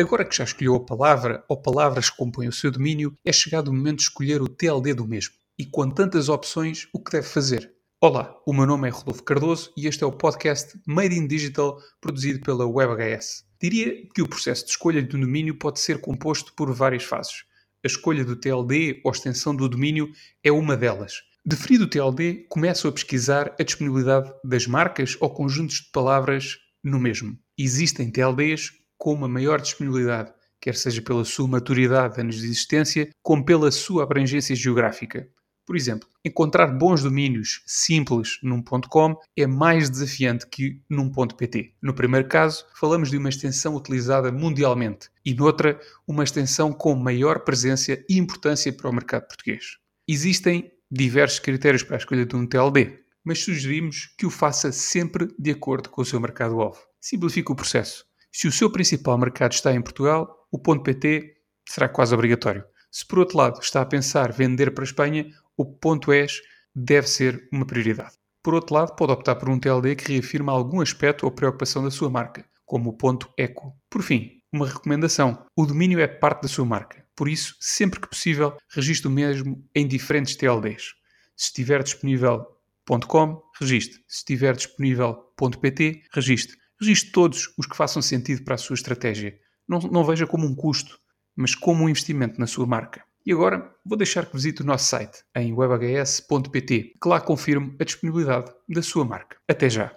Agora que já escolheu a palavra ou palavras que compõem o seu domínio, é chegado o momento de escolher o TLD do mesmo. E com tantas opções, o que deve fazer? Olá, o meu nome é Rodolfo Cardoso e este é o podcast Made in Digital produzido pela WebHS. Diria que o processo de escolha de um domínio pode ser composto por várias fases. A escolha do TLD ou extensão do domínio é uma delas. Definido o TLD, começo a pesquisar a disponibilidade das marcas ou conjuntos de palavras no mesmo. Existem TLDs com uma maior disponibilidade, quer seja pela sua maturidade de anos de existência, como pela sua abrangência geográfica. Por exemplo, encontrar bons domínios simples num .com é mais desafiante que num .pt. No primeiro caso, falamos de uma extensão utilizada mundialmente e noutra, uma extensão com maior presença e importância para o mercado português. Existem diversos critérios para a escolha de um TLD, mas sugerimos que o faça sempre de acordo com o seu mercado-alvo. Simplifique o processo. Se o seu principal mercado está em Portugal, o .pt será quase obrigatório. Se por outro lado está a pensar vender para a Espanha, o ponto ES deve ser uma prioridade. Por outro lado, pode optar por um TLD que reafirma algum aspecto ou preocupação da sua marca, como o ponto ECO. Por fim, uma recomendação: o domínio é parte da sua marca, por isso, sempre que possível, registre o mesmo em diferentes TLDs. Se estiver disponível .com, registre. Se estiver disponível .pt, registre. Registre todos os que façam sentido para a sua estratégia. Não, não veja como um custo, mas como um investimento na sua marca. E agora vou deixar que visite o nosso site em webhs.pt, que lá confirme a disponibilidade da sua marca. Até já!